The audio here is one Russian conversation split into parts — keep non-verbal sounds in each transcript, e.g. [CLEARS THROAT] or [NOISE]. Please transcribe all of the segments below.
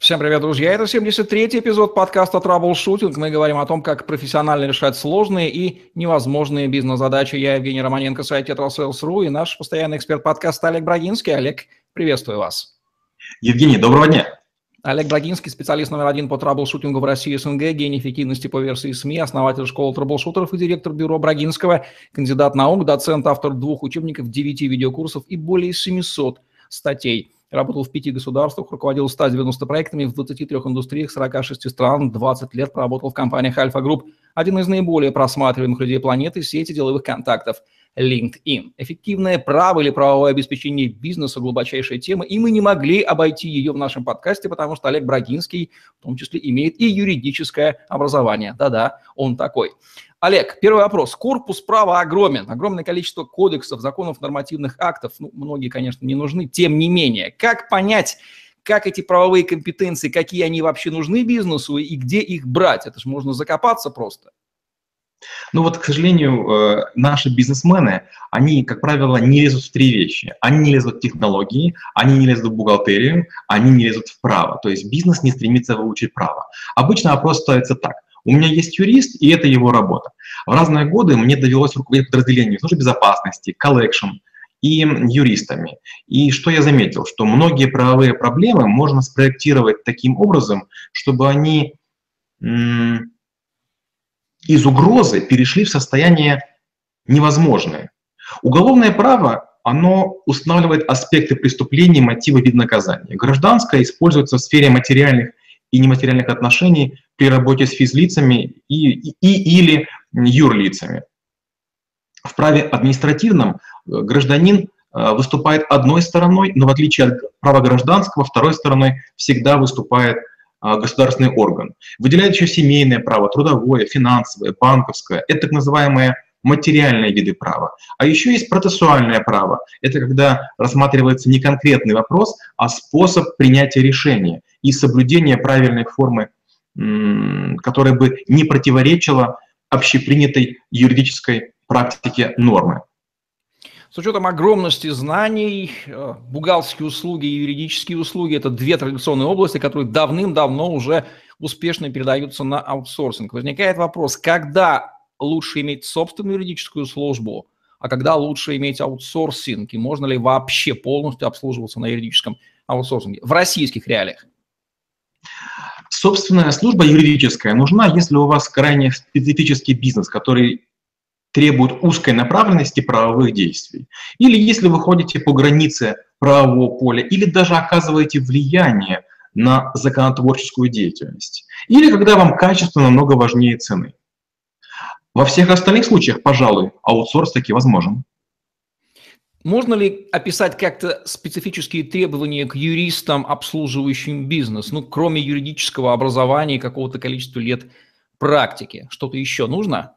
Всем привет, друзья! Это 73-й эпизод подкаста «Траблшутинг». Мы говорим о том, как профессионально решать сложные и невозможные бизнес-задачи. Я Евгений Романенко, сайт TetraSales.ru и наш постоянный эксперт подкаста Олег Брагинский. Олег, приветствую вас. Евгений, доброго дня! Олег Брагинский, специалист номер один по траблшутингу в России СНГ, гений эффективности по версии СМИ, основатель школы траблшутеров и директор бюро Брагинского, кандидат наук, доцент, автор двух учебников, девяти видеокурсов и более 700 статей – Работал в пяти государствах, руководил 190 проектами в 23 индустриях 46 стран, 20 лет проработал в компаниях Альфа Групп, один из наиболее просматриваемых людей планеты, сети деловых контактов LinkedIn. Эффективное право или правовое обеспечение бизнеса – глубочайшая тема, и мы не могли обойти ее в нашем подкасте, потому что Олег Брагинский в том числе имеет и юридическое образование. Да-да, он такой. Олег, первый вопрос. Корпус права огромен. Огромное количество кодексов, законов, нормативных актов. Ну, многие, конечно, не нужны. Тем не менее, как понять, как эти правовые компетенции, какие они вообще нужны бизнесу и где их брать? Это же можно закопаться просто. Ну вот, к сожалению, э, наши бизнесмены, они, как правило, не лезут в три вещи. Они не лезут в технологии, они не лезут в бухгалтерию, они не лезут в право. То есть бизнес не стремится выучить право. Обычно вопрос ставится так. У меня есть юрист, и это его работа. В разные годы мне довелось руководить подразделением службы безопасности, collection и юристами. И что я заметил, что многие правовые проблемы можно спроектировать таким образом, чтобы они из угрозы перешли в состояние невозможное. Уголовное право оно устанавливает аспекты преступлений, мотивы, вид наказания. Гражданское используется в сфере материальных и нематериальных отношений при работе с физлицами и, и, или юрлицами. В праве административном э, гражданин э, выступает одной стороной, но в отличие от права гражданского, второй стороной всегда выступает э, государственный орган. Выделяет еще семейное право, трудовое, финансовое, банковское. Это так называемые материальные виды права. А еще есть процессуальное право. Это когда рассматривается не конкретный вопрос, а способ принятия решения и соблюдения правильной формы, которая бы не противоречила общепринятой юридической практике нормы. С учетом огромности знаний, э, бухгалтерские услуги и юридические услуги – это две традиционные области, которые давным-давно уже успешно передаются на аутсорсинг. Возникает вопрос, когда лучше иметь собственную юридическую службу, а когда лучше иметь аутсорсинг, и можно ли вообще полностью обслуживаться на юридическом аутсорсинге в российских реалиях? Собственная служба юридическая нужна, если у вас крайне специфический бизнес, который требует узкой направленности правовых действий. Или если вы ходите по границе правового поля, или даже оказываете влияние на законотворческую деятельность. Или когда вам качество намного важнее цены. Во всех остальных случаях, пожалуй, аутсорс таки возможен. Можно ли описать как-то специфические требования к юристам, обслуживающим бизнес? Ну, кроме юридического образования и какого-то количества лет практики. Что-то еще нужно?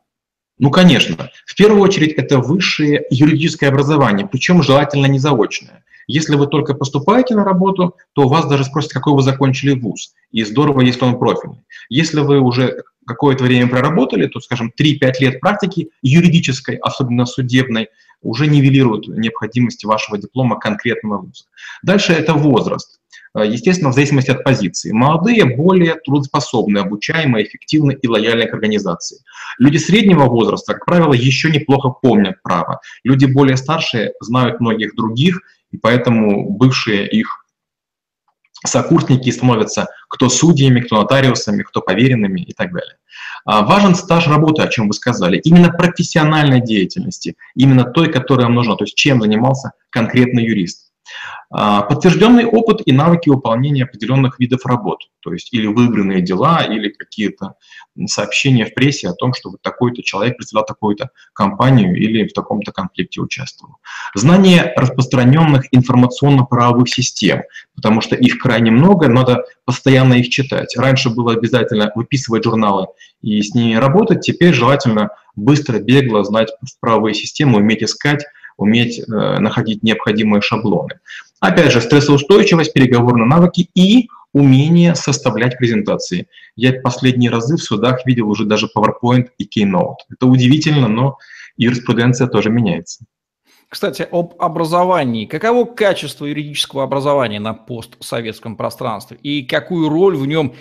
Ну, конечно. В первую очередь это высшее юридическое образование, причем желательно не заочное. Если вы только поступаете на работу, то вас даже спросят, какой вы закончили вуз. И здорово, если он профильный. Если вы уже какое-то время проработали, то, скажем, 3-5 лет практики юридической, особенно судебной, уже нивелируют необходимость вашего диплома конкретного вуза. Дальше это возраст. Э, естественно, в зависимости от позиции. Молодые более трудоспособные, обучаемые, эффективны и лояльны к организации. Люди среднего возраста, как правило, еще неплохо помнят право. Люди более старшие знают многих других, и поэтому бывшие их сокурсники становятся кто судьями, кто нотариусами, кто поверенными и так далее. А, важен стаж работы, о чем вы сказали, именно профессиональной деятельности, именно той, которая вам нужна, то есть чем занимался конкретный юрист. А, подтвержденный опыт и навыки выполнения определенных видов работ, то есть или выигранные дела, или какие-то сообщения в прессе о том, что вот такой-то человек представлял такую-то компанию или в таком-то конфликте участвовал. Знание распространенных информационно-правовых систем, потому что их крайне много, надо постоянно их читать. Раньше было обязательно выписывать журналы и с ними работать, теперь желательно быстро, бегло знать правовые системы, уметь искать, уметь э, находить необходимые шаблоны. Опять же, стрессоустойчивость, переговорные навыки и умение составлять презентации. Я последние разы в судах видел уже даже PowerPoint и Keynote. Это удивительно, но юриспруденция тоже меняется. Кстати, об образовании. Каково качество юридического образования на постсоветском пространстве и какую роль в нем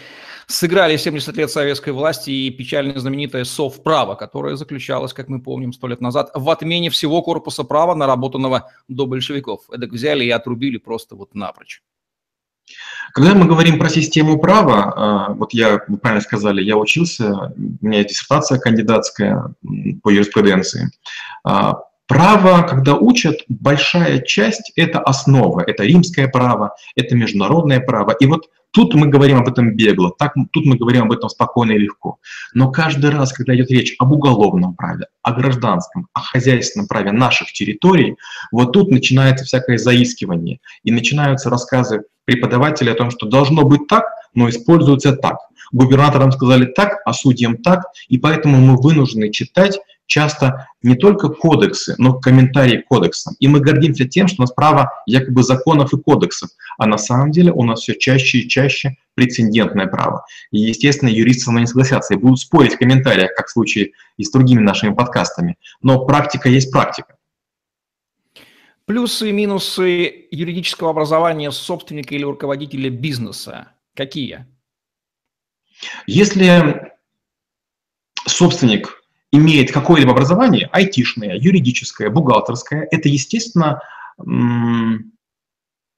сыграли 70 лет советской власти и печально знаменитое совправо, которое заключалось, как мы помним, сто лет назад в отмене всего корпуса права, наработанного до большевиков. Эдак взяли и отрубили просто вот напрочь. Когда мы говорим про систему права, а, вот я, вы правильно сказали, я учился, у меня диссертация кандидатская по юриспруденции. Право, когда учат, большая часть – это основа, это римское право, это международное право. И вот тут мы говорим об этом бегло, так, тут мы говорим об этом спокойно и легко. Но каждый раз, когда идет речь об уголовном праве, о гражданском, о хозяйственном праве наших территорий, вот тут начинается всякое заискивание. И начинаются рассказы преподавателей о том, что должно быть так, но используется так. Губернаторам сказали так, а судьям так, и поэтому мы вынуждены читать часто не только кодексы, но комментарии к кодексам. И мы гордимся тем, что у нас право якобы законов и кодексов, а на самом деле у нас все чаще и чаще прецедентное право. И, естественно, юристы со мной не согласятся и будут спорить в комментариях, как в случае и с другими нашими подкастами. Но практика есть практика. Плюсы и минусы юридического образования собственника или руководителя бизнеса какие? Если собственник имеет какое-либо образование, айтишное, юридическое, бухгалтерское, это, естественно,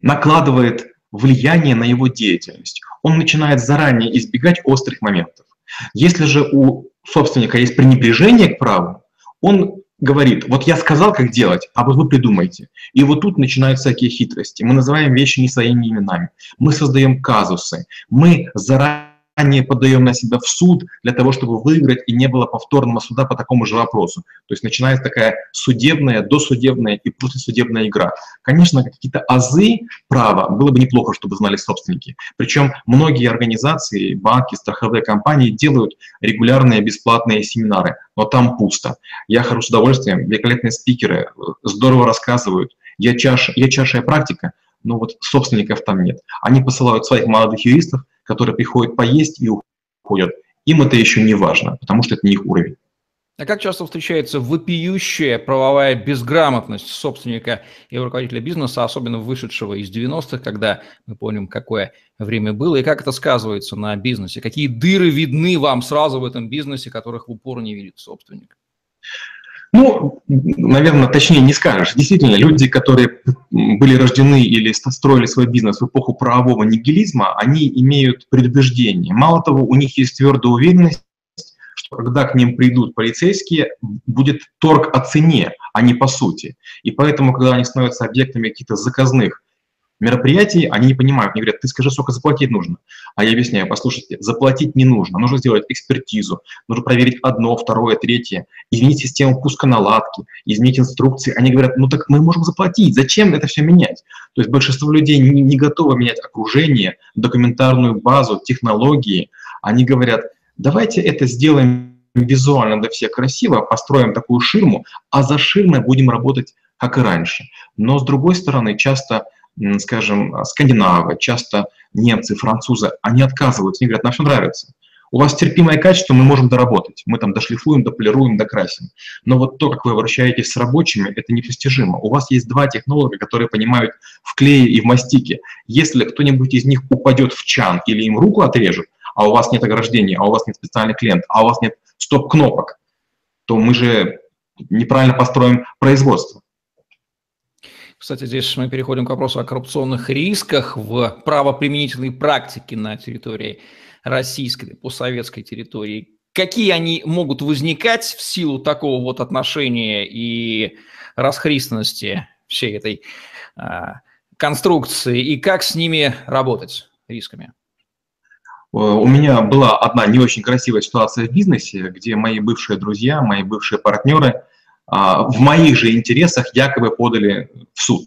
накладывает влияние на его деятельность. Он начинает заранее избегать острых моментов. Если же у собственника есть пренебрежение к праву, он говорит, вот я сказал, как делать, а вот вы придумайте. И вот тут начинаются всякие хитрости. Мы называем вещи не своими именами. Мы создаем казусы. Мы заранее не подаем на себя в суд для того, чтобы выиграть, и не было повторного суда по такому же вопросу. То есть начинается такая судебная, досудебная и послесудебная игра. Конечно, какие-то азы права было бы неплохо, чтобы знали собственники. Причем многие организации, банки, страховые компании делают регулярные бесплатные семинары, но там пусто. Я хожу с удовольствием, великолепные спикеры э, здорово рассказывают. Я, чаш, я чашая практика, но вот собственников там нет. Они посылают своих молодых юристов, которые приходят поесть и уходят. Им это еще не важно, потому что это не их уровень. А как часто встречается вопиющая правовая безграмотность собственника и руководителя бизнеса, особенно вышедшего из 90-х, когда мы помним, какое время было, и как это сказывается на бизнесе? Какие дыры видны вам сразу в этом бизнесе, которых в упор не видит собственник? Ну, наверное, точнее не скажешь. Действительно, люди, которые были рождены или строили свой бизнес в эпоху правового нигилизма, они имеют предубеждение. Мало того, у них есть твердая уверенность, что когда к ним придут полицейские, будет торг о цене, а не по сути. И поэтому, когда они становятся объектами каких-то заказных мероприятий, они не понимают, они говорят, ты скажи, сколько заплатить нужно. А я объясняю, послушайте, заплатить не нужно, нужно сделать экспертизу, нужно проверить одно, второе, третье, изменить систему пуска наладки, изменить инструкции. Они говорят, ну так мы можем заплатить, зачем это все менять? То есть большинство людей не, не готовы менять окружение, документарную базу, технологии. Они говорят, давайте это сделаем визуально для всех красиво, построим такую ширму, а за ширмой будем работать как и раньше. Но с другой стороны, часто скажем, скандинавы, часто немцы, французы, они отказываются, они говорят, нам все нравится. У вас терпимое качество, мы можем доработать. Мы там дошлифуем, дополируем, докрасим. Но вот то, как вы обращаетесь с рабочими, это непостижимо. У вас есть два технолога, которые понимают в клее и в мастике. Если кто-нибудь из них упадет в чан или им руку отрежут, а у вас нет ограждения, а у вас нет специальных лент, а у вас нет стоп-кнопок, то мы же неправильно построим производство. Кстати, здесь мы переходим к вопросу о коррупционных рисках в правоприменительной практике на территории российской, постсоветской территории. Какие они могут возникать в силу такого вот отношения и расхристанности всей этой а, конструкции, и как с ними работать, рисками? Э, у меня была одна не очень красивая ситуация в бизнесе, где мои бывшие друзья, мои бывшие партнеры – в моих же интересах якобы подали в суд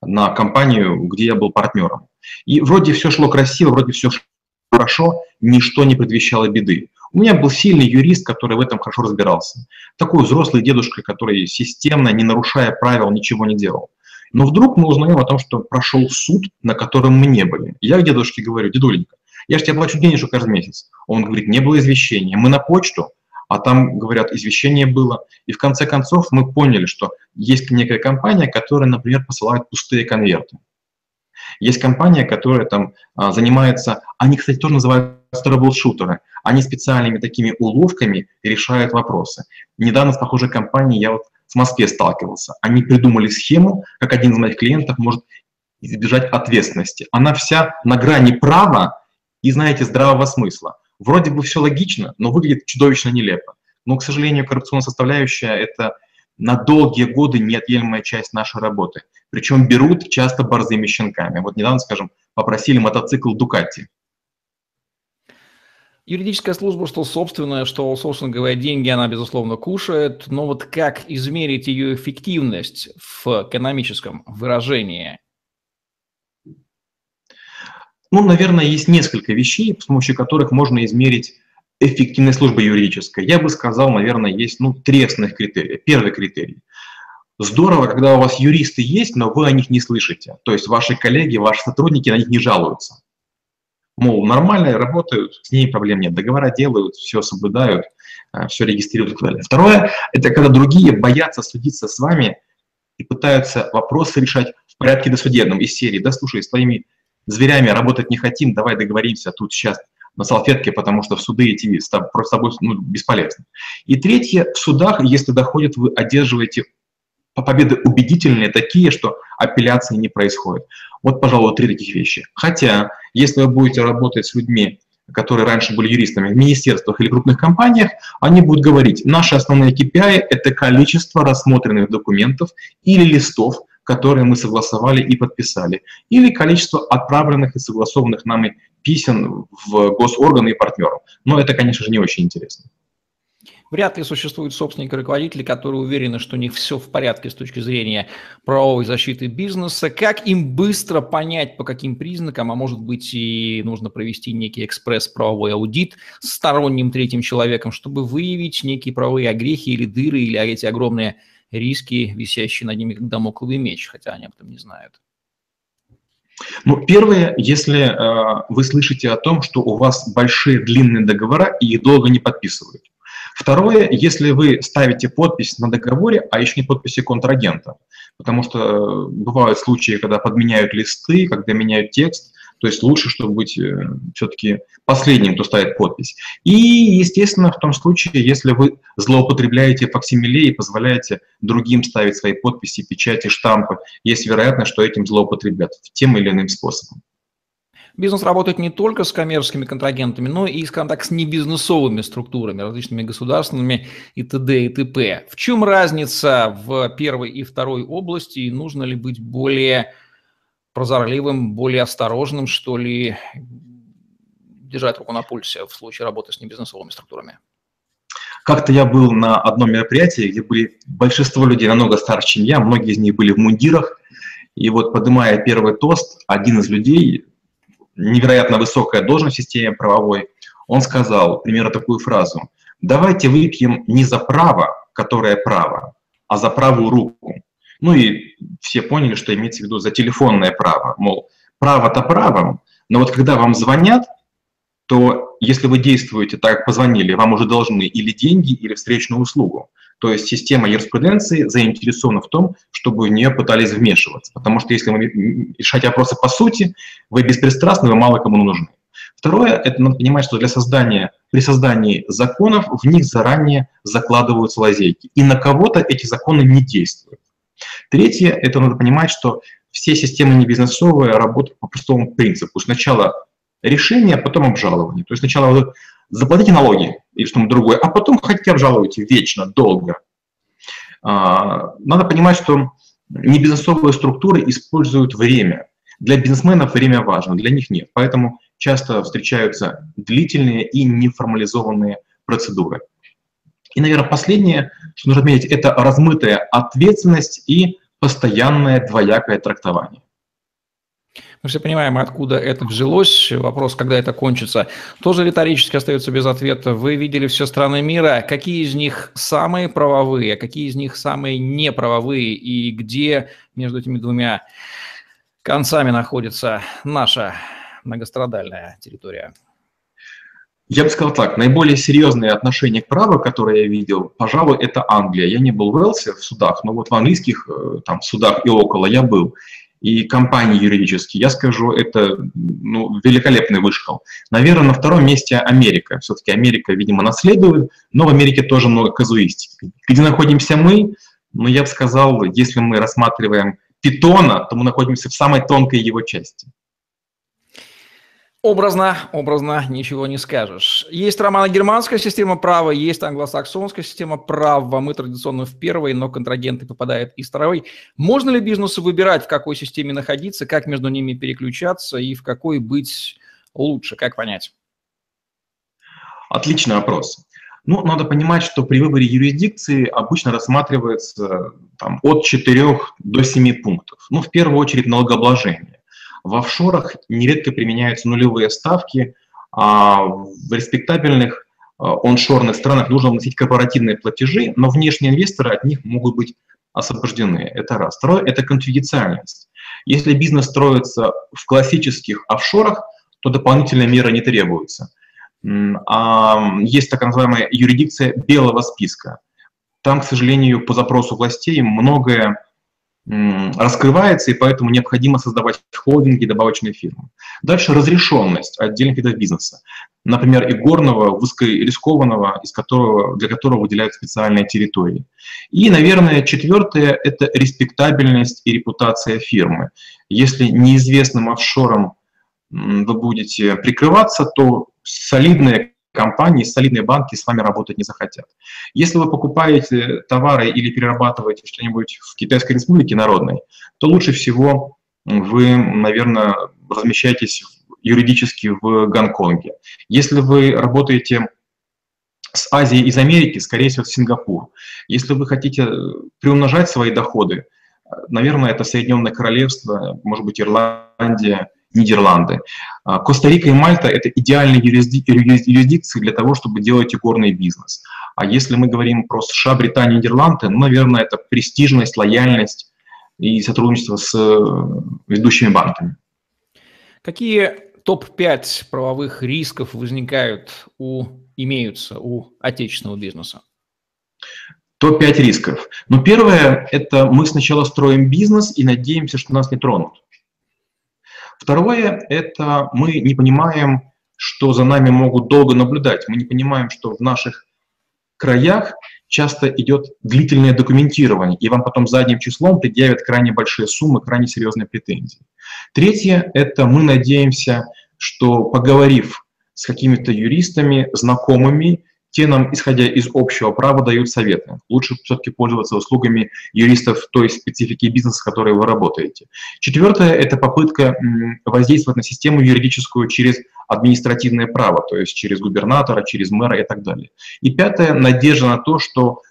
на компанию, где я был партнером. И вроде все шло красиво, вроде все шло хорошо, ничто не предвещало беды. У меня был сильный юрист, который в этом хорошо разбирался. Такой взрослый дедушка, который системно, не нарушая правил, ничего не делал. Но вдруг мы узнаем о том, что прошел суд, на котором мы не были. Я к дедушке говорю, дедуленька, я же тебе плачу денежку каждый месяц. Он говорит, не было извещения. Мы на почту, а там, говорят, извещение было. И в конце концов мы поняли, что есть некая компания, которая, например, посылает пустые конверты. Есть компания, которая там а, занимается, они, кстати, тоже называются трэблшутеры. Они специальными такими уловками решают вопросы. Недавно с похожей компанией я вот в Москве сталкивался. Они придумали схему, как один из моих клиентов может избежать ответственности. Она вся на грани права и, знаете, здравого смысла. Вроде бы все логично, но выглядит чудовищно нелепо. Но, к сожалению, коррупционная составляющая – это на долгие годы неотъемлемая часть нашей работы. Причем берут часто борзыми щенками. Вот недавно, скажем, попросили мотоцикл Дукати. Юридическая служба, что собственная, что, говоря, деньги она, безусловно, кушает, но вот как измерить ее эффективность в экономическом выражении? Ну, наверное, есть несколько вещей, с помощью которых можно измерить эффективность службы юридической. Я бы сказал, наверное, есть ну, три основных критерия. Первый критерий. Здорово, когда у вас юристы есть, но вы о них не слышите. То есть ваши коллеги, ваши сотрудники на них не жалуются. Мол, нормально работают, с ними проблем нет, договора делают, все соблюдают, э, все регистрируют и так далее. Второе – это когда другие боятся судиться с вами и пытаются вопросы решать в порядке досудебном из серии. Да, слушай, с твоими зверями работать не хотим, давай договоримся тут сейчас на салфетке, потому что в суды идти с собой ну, бесполезно. И третье, в судах, если доходит, вы одерживаете победы убедительные такие, что апелляции не происходит. Вот, пожалуй, три таких вещи. Хотя, если вы будете работать с людьми, которые раньше были юристами в министерствах или крупных компаниях, они будут говорить, наши основные KPI – это количество рассмотренных документов или листов, которые мы согласовали и подписали, или количество отправленных и согласованных нами писем в госорганы и партнеров. Но это, конечно же, не очень интересно. Вряд ли существуют собственники руководители, которые уверены, что у них все в порядке с точки зрения правовой защиты бизнеса. Как им быстро понять, по каким признакам, а может быть и нужно провести некий экспресс-правовой аудит сторонним третьим человеком, чтобы выявить некие правовые огрехи или дыры, или эти огромные риски, висящие над ними как домокловый меч, хотя они об этом не знают? Ну, первое, если э, вы слышите о том, что у вас большие длинные договора и их долго не подписывают. Второе, если вы ставите подпись на договоре, а еще не подписи контрагента, потому что бывают случаи, когда подменяют листы, когда меняют текст, то есть лучше, чтобы быть э, все-таки последним, кто ставит подпись. И, естественно, в том случае, если вы злоупотребляете факсимиле и позволяете другим ставить свои подписи, печати, штампы, есть вероятность, что этим злоупотребят тем или иным способом. Бизнес работает не только с коммерческими контрагентами, но и, скажем так, с небизнесовыми структурами, различными государственными и т.д. и т.п. В чем разница в первой и второй области, и нужно ли быть более прозорливым, более осторожным, что ли, держать руку на пульсе в случае работы с небизнесовыми структурами? Как-то я был на одном мероприятии, где были большинство людей намного старше, чем я, многие из них были в мундирах, и вот поднимая первый тост, один из людей, невероятно высокая должность в системе правовой, он сказал примерно такую фразу. Давайте выпьем не за право, которое право, а за правую руку. Ну и все поняли, что имеется в виду за телефонное право. Мол, право-то правом, но вот когда вам звонят, то если вы действуете так, как позвонили, вам уже должны или деньги, или встречную услугу. То есть система юриспруденции заинтересована в том, чтобы в нее пытались вмешиваться. Потому что если вы решаете вопросы по сути, вы беспристрастны, вы мало кому нужны. Второе, это надо понимать, что для создания, при создании законов в них заранее закладываются лазейки. И на кого-то эти законы не действуют. Третье, это надо понимать, что все системы не бизнесовые работают по простому принципу. Сначала решение, а потом обжалование. То есть сначала вы заплатите налоги или что-то другое, а потом хотите обжалуйте вечно, долго. А, надо понимать, что небизнесовые структуры используют время. Для бизнесменов время важно, для них нет. Поэтому часто встречаются длительные и неформализованные процедуры. И, наверное, последнее, что нужно отметить, это размытая ответственность и постоянное двоякое трактование. Мы все понимаем, откуда это взялось. Вопрос, когда это кончится, тоже риторически остается без ответа. Вы видели все страны мира. Какие из них самые правовые, а какие из них самые неправовые? И где между этими двумя концами находится наша многострадальная территория? Я бы сказал так, наиболее серьезные отношения к праву, которые я видел, пожалуй, это Англия. Я не был в Уэлсе в судах, но вот в английских э, там, судах и около я был. И компании юридические, я скажу, это ну, великолепный вышкал. Наверное, на втором месте Америка. Все-таки Америка, видимо, наследует, но в Америке тоже много казуистики. Где находимся мы? Ну, я бы сказал, если мы рассматриваем питона, то мы находимся в самой тонкой его части. Образно, образно, ничего не скажешь. Есть романо-германская система права, есть англосаксонская система права. Мы традиционно в первой, но контрагенты попадают из второй. Можно ли бизнесу выбирать, в какой системе находиться, как между ними переключаться и в какой быть лучше? Как понять? Отличный вопрос. Ну, надо понимать, что при выборе юрисдикции обычно рассматривается там, от 4 до 7 пунктов. Ну, в первую очередь налогообложение. В офшорах нередко применяются нулевые ставки, а в респектабельных а, оншорных странах нужно вносить корпоративные платежи, но внешние инвесторы от них могут быть освобождены. Это раз. Второе – это конфиденциальность. Если бизнес строится в классических офшорах, то дополнительные меры не требуются. А есть так называемая юрисдикция белого списка. Там, к сожалению, по запросу властей многое раскрывается, и поэтому необходимо создавать холдинги, добавочные фирмы. Дальше разрешенность отдельных видов бизнеса. Например, игорного, высокорискованного, из которого, для которого выделяют специальные территории. И, наверное, четвертое – это респектабельность и репутация фирмы. Если неизвестным офшором вы будете прикрываться, то солидные компании, солидные банки с вами работать не захотят. Если вы покупаете товары или перерабатываете что-нибудь в Китайской республике народной, то лучше всего вы, наверное, размещаетесь юридически в Гонконге. Если вы работаете с Азии из Америки, скорее всего, в Сингапур. Если вы хотите приумножать свои доходы, наверное, это Соединенное Королевство, может быть, Ирландия, Нидерланды. А, Коста-Рика и Мальта – это идеальные юрисдикции для того, чтобы делать игорный бизнес. А если мы говорим про США, Британию, Нидерланды, ну, наверное, это престижность, лояльность и сотрудничество с э, ведущими банками. Какие топ-5 правовых рисков возникают у, имеются у отечественного бизнеса? Топ-5 рисков. Ну, первое – это мы сначала строим бизнес и надеемся, что нас не тронут. Второе – это мы не понимаем, что за нами могут долго наблюдать. Мы не понимаем, что в наших краях часто идет длительное документирование, и вам потом задним числом предъявят крайне большие суммы, крайне серьезные претензии. Третье – это мы надеемся, что поговорив с какими-то юристами, знакомыми, те нам, исходя из общего права, дают советы. Лучше все-таки пользоваться услугами юристов той специфики бизнеса, с которой вы работаете. Четвертое – это попытка воздействовать на систему юридическую через административное право, то есть через губернатора, через мэра и так далее. И пятое – надежда на то, что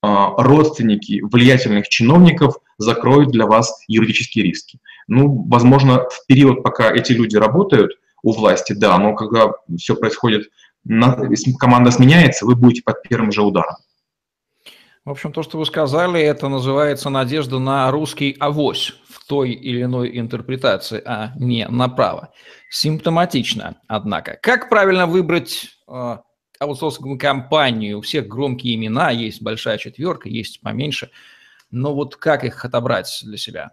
а, родственники влиятельных чиновников закроют для вас юридические риски. Ну, возможно, в период, пока эти люди работают у власти, да, но когда все происходит если команда сменяется, вы будете под первым же ударом. В общем, то, что вы сказали, это называется надежда на русский авось в той или иной интерпретации, а не направо. Симптоматично, однако. Как правильно выбрать э, аутсорсинговую компанию? У всех громкие имена, есть большая четверка, есть поменьше. Но вот как их отобрать для себя?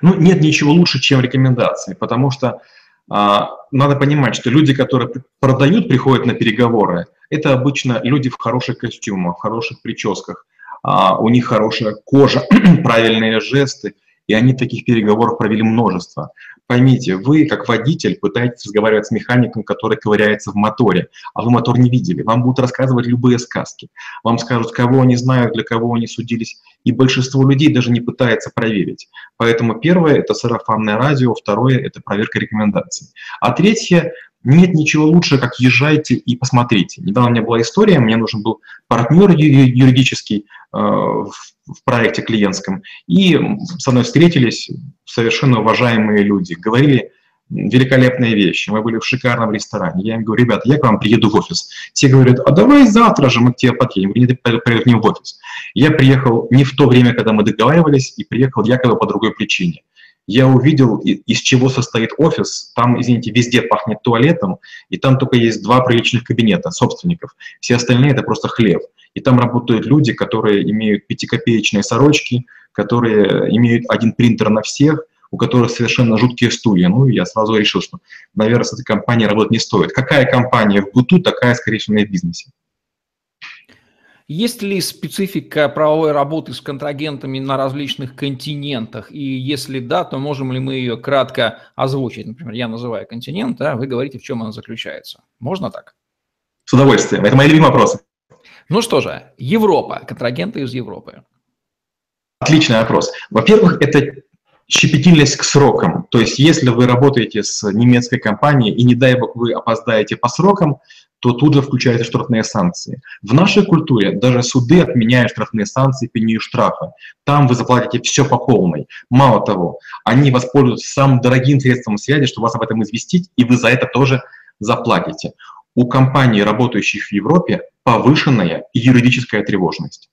Ну, нет ничего лучше, чем рекомендации, потому что надо понимать, что люди, которые продают, приходят на переговоры, это обычно люди в хороших костюмах, в хороших прическах, а, у них хорошая кожа, [CLEARS THROAT] правильные жесты, и они таких переговоров провели множество. Поймите, вы как водитель пытаетесь разговаривать с механиком, который ковыряется в моторе, а вы мотор не видели. Вам будут рассказывать любые сказки. Вам скажут, кого они знают, для кого они судились. И большинство людей даже не пытается проверить. Поэтому первое – это сарафанное радио, второе – это проверка рекомендаций. А третье нет ничего лучше, как езжайте и посмотрите. Недавно у меня была история, мне нужен был партнер юридический э, в проекте клиентском. И со мной встретились совершенно уважаемые люди, говорили великолепные вещи. Мы были в шикарном ресторане. Я им говорю, ребята, я к вам приеду в офис. Те говорят, а давай завтра же мы к тебе подъедем. Говорю, поедем в офис. Я приехал не в то время, когда мы договаривались, и приехал якобы по другой причине. Я увидел, из чего состоит офис. Там, извините, везде пахнет туалетом, и там только есть два приличных кабинета собственников. Все остальные — это просто хлеб. И там работают люди, которые имеют пятикопеечные сорочки, которые имеют один принтер на всех, у которых совершенно жуткие стулья. Ну, я сразу решил, что, наверное, с этой компанией работать не стоит. Какая компания в быту, такая, скорее всего, и в бизнесе. Есть ли специфика правовой работы с контрагентами на различных континентах? И если да, то можем ли мы ее кратко озвучить? Например, я называю континент, а вы говорите, в чем она заключается. Можно так? С удовольствием. Это мои любимые вопросы. Ну что же, Европа, контрагенты из Европы. Отличный вопрос. Во-первых, это щепетильность к срокам. То есть если вы работаете с немецкой компанией и, не дай бог, вы опоздаете по срокам, то тут же включаются штрафные санкции. В нашей культуре даже суды отменяют штрафные санкции пению штрафа. Там вы заплатите все по полной. Мало того, они воспользуются самым дорогим средством связи, чтобы вас об этом известить, и вы за это тоже заплатите. У компаний, работающих в Европе, повышенная юридическая тревожность.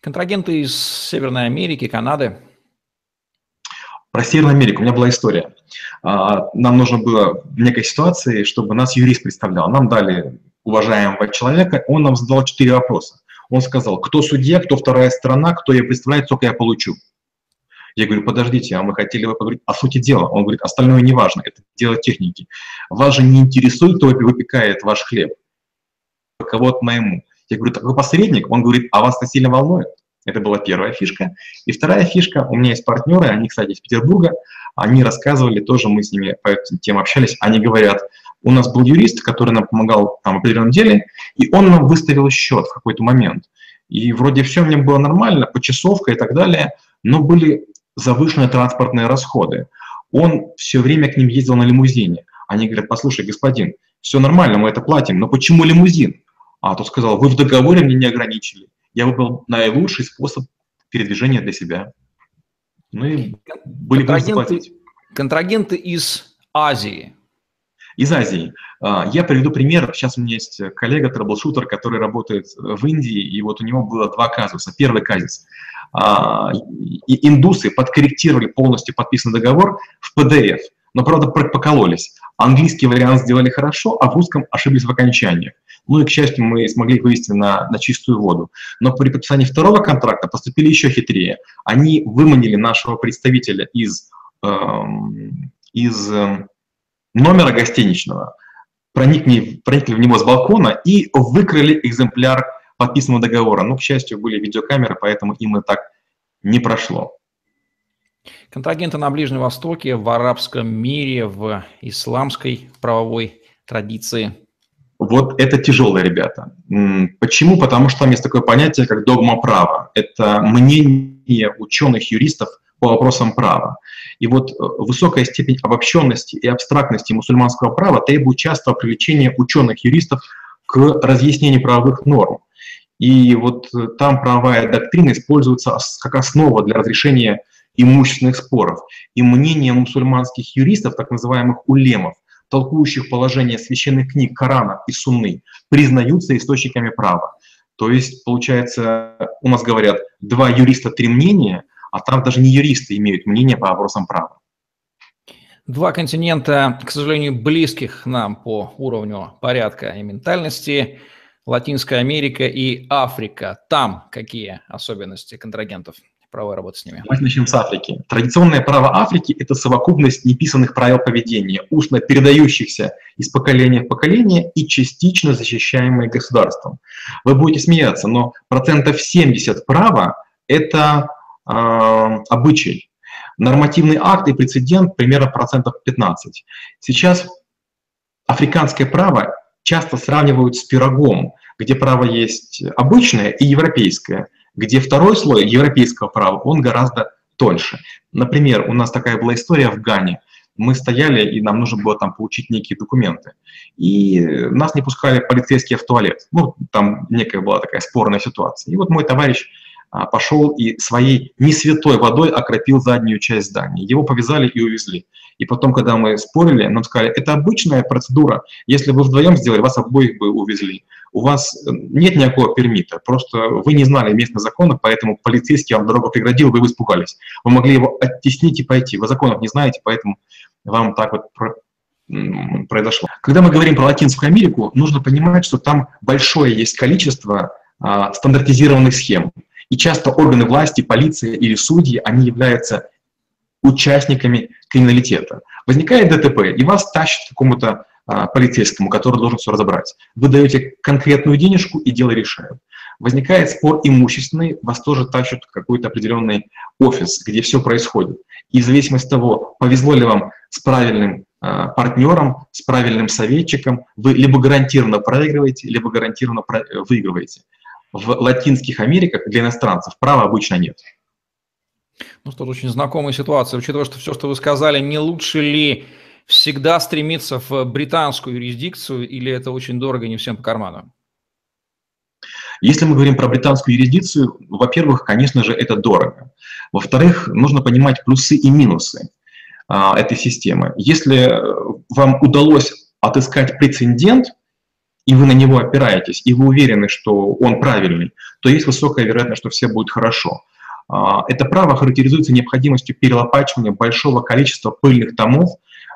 Контрагенты из Северной Америки, Канады. Про Северную Америку у меня была история. А, нам нужно было в некой ситуации, чтобы нас юрист представлял. Нам дали уважаемого человека, он нам задал четыре вопроса. Он сказал, кто судья, кто вторая сторона, кто ее представляет, сколько я получу. Я говорю, подождите, а мы хотели бы поговорить о сути дела. Он говорит, остальное не важно, это дело техники. Вас же не интересует, кто выпекает ваш хлеб. Кого-то моему. Я говорю, такой посредник? Он говорит, а вас это сильно волнует? Это была первая фишка. И вторая фишка, у меня есть партнеры, они, кстати, из Петербурга, они рассказывали, тоже мы с ними по этим темам общались, они говорят, у нас был юрист, который нам помогал там, в определенном деле, и он нам выставил счет в какой-то момент. И вроде все в нем было нормально, почасовка и так далее, но были завышенные транспортные расходы. Он все время к ним ездил на лимузине. Они говорят, послушай, господин, все нормально, мы это платим, но почему лимузин? А тот сказал, вы в договоре мне не ограничили я выбрал наилучший способ передвижения для себя. Ну и были контрагенты, контрагенты из Азии. Из Азии. А, я приведу пример. Сейчас у меня есть коллега, трэблшутер, который работает в Индии, и вот у него было два казуса. Первый казус. А, индусы подкорректировали полностью подписанный договор в PDF, но, правда, покололись. Английский вариант сделали хорошо, а в русском ошиблись в окончаниях. Ну и, к счастью, мы смогли вывести на, на чистую воду. Но при подписании второго контракта поступили еще хитрее. Они выманили нашего представителя из, эм, из э, номера гостиничного, проникли, проникли в него с балкона и выкрали экземпляр подписанного договора. Ну, к счастью, были видеокамеры, поэтому им и так не прошло. Контрагенты на Ближнем Востоке, в арабском мире, в исламской правовой традиции – вот это тяжелые ребята. Почему? Потому что там есть такое понятие, как догма права. Это мнение ученых-юристов по вопросам права. И вот э, высокая степень обобщенности и абстрактности мусульманского права требует частого привлечения ученых-юристов к разъяснению правовых норм. И вот э, там правовая доктрина используется как основа для разрешения имущественных споров. И мнение мусульманских юристов, так называемых улемов, толкующих положение священных книг Корана и Сунны, признаются источниками права. То есть, получается, у нас говорят, два юриста, три мнения, а там даже не юристы имеют мнение по вопросам права. Два континента, к сожалению, близких нам по уровню порядка и ментальности. Латинская Америка и Африка. Там какие особенности контрагентов? Правовой работы с ними? Давайте начнем с Африки. Традиционное право Африки – это совокупность неписанных правил поведения, устно передающихся из поколения в поколение и частично защищаемые государством. Вы будете смеяться, но процентов 70 права – это э, обычай. Нормативный акт и прецедент примерно процентов 15. Сейчас африканское право часто сравнивают с пирогом, где право есть обычное и европейское – где второй слой европейского права, он гораздо тоньше. Например, у нас такая была история в Гане. Мы стояли, и нам нужно было там получить некие документы. И нас не пускали полицейские в туалет. Ну, там некая была такая спорная ситуация. И вот мой товарищ пошел и своей не святой водой окропил заднюю часть здания. Его повязали и увезли. И потом, когда мы спорили, нам сказали, это обычная процедура. Если бы вдвоем сделали, вас обоих бы увезли. У вас э, нет никакого пермита, просто вы не знали местных законов, поэтому полицейский вам дорогу преградил, вы испугались. Вы могли его оттеснить и пойти. Вы законов не знаете, поэтому вам так вот произошло. Когда мы говорим про Латинскую Америку, нужно понимать, что там большое есть количество а, стандартизированных схем. И часто органы власти, полиция или судьи, они являются участниками криминалитета. Возникает ДТП, и вас тащат к какому-то а, полицейскому, который должен все разобрать. Вы даете конкретную денежку, и дело решают. Возникает спор имущественный, вас тоже тащат в какой-то определенный офис, где все происходит. И в зависимости от того, повезло ли вам с правильным э, партнером, с правильным советчиком, вы либо гарантированно проигрываете, либо гарантированно выигрываете. В Латинских Америках для иностранцев права обычно нет. Ну что, очень знакомая ситуация. Учитывая, что все, что вы сказали, не лучше ли всегда стремиться в британскую юрисдикцию, или это очень дорого не всем по карману? Если мы говорим про британскую юрисдикцию, во-первых, конечно же, это дорого. Во-вторых, нужно понимать плюсы и минусы а, этой системы. Если вам удалось отыскать прецедент, и вы на него опираетесь, и вы уверены, что он правильный, то есть высокая вероятность, что все будет хорошо. А, это право характеризуется необходимостью перелопачивания большого количества пыльных томов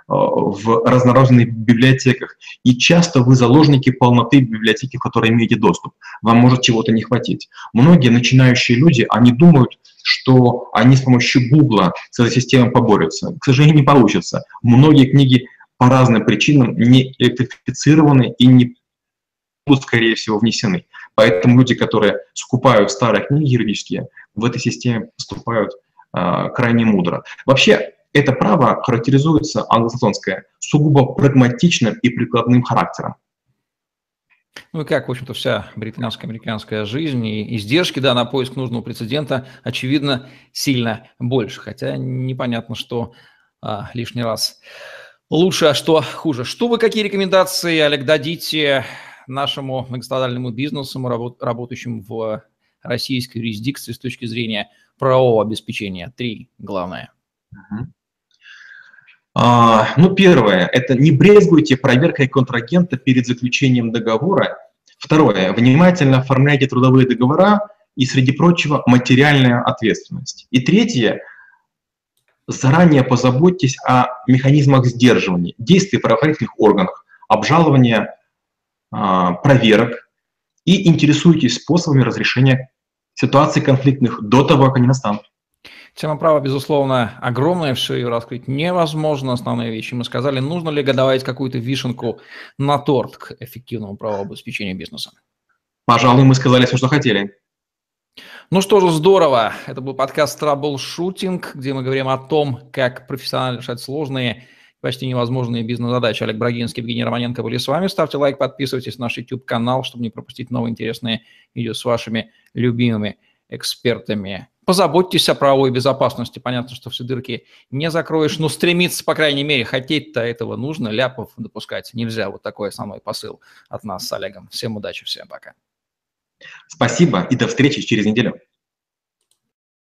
а, в разнородных библиотеках. И часто вы заложники полноты библиотеки, в которой имеете доступ. Вам может чего-то не хватить. Многие начинающие люди, они думают, что они с помощью Гугла с этой системой поборются. К сожалению, не получится. Многие книги по разным причинам не электрифицированы и не будут, скорее всего, внесены. Поэтому люди, которые скупают старые книги юридические, в этой системе поступают э, крайне мудро. Вообще, это право характеризуется англосаксонское сугубо прагматичным и прикладным характером. Ну и как, в общем-то, вся британская американская жизнь и издержки да, на поиск нужного прецедента, очевидно, сильно больше. Хотя непонятно, что а, лишний раз лучше, а что хуже. Что вы, какие рекомендации, Олег, дадите нашему многострадальному бизнесу, работающему в российской юрисдикции с точки зрения правового обеспечения? Три главное. А, ну, первое, это не брезгуйте проверкой контрагента перед заключением договора. Второе, внимательно оформляйте трудовые договора и, среди прочего, материальная ответственность. И третье, заранее позаботьтесь о механизмах сдерживания, действий правоохранительных органов, обжалования проверок и интересуйтесь способами разрешения ситуаций конфликтных до того, как они настанут. Тема права, безусловно, огромная, все ее раскрыть невозможно. Основные вещи мы сказали. Нужно ли добавить какую-то вишенку на торт к эффективному правообеспечению бизнеса? Пожалуй, мы сказали все, что хотели. Ну что же, здорово. Это был подкаст «Траблшутинг», где мы говорим о том, как профессионально решать сложные почти невозможные бизнес-задачи. Олег Брагинский, Евгений Романенко были с вами. Ставьте лайк, подписывайтесь на наш YouTube-канал, чтобы не пропустить новые интересные видео с вашими любимыми экспертами. Позаботьтесь о правовой безопасности. Понятно, что все дырки не закроешь, но стремиться, по крайней мере, хотеть-то этого нужно. Ляпов допускать нельзя. Вот такой основной посыл от нас с Олегом. Всем удачи, всем пока. Спасибо и до встречи через неделю.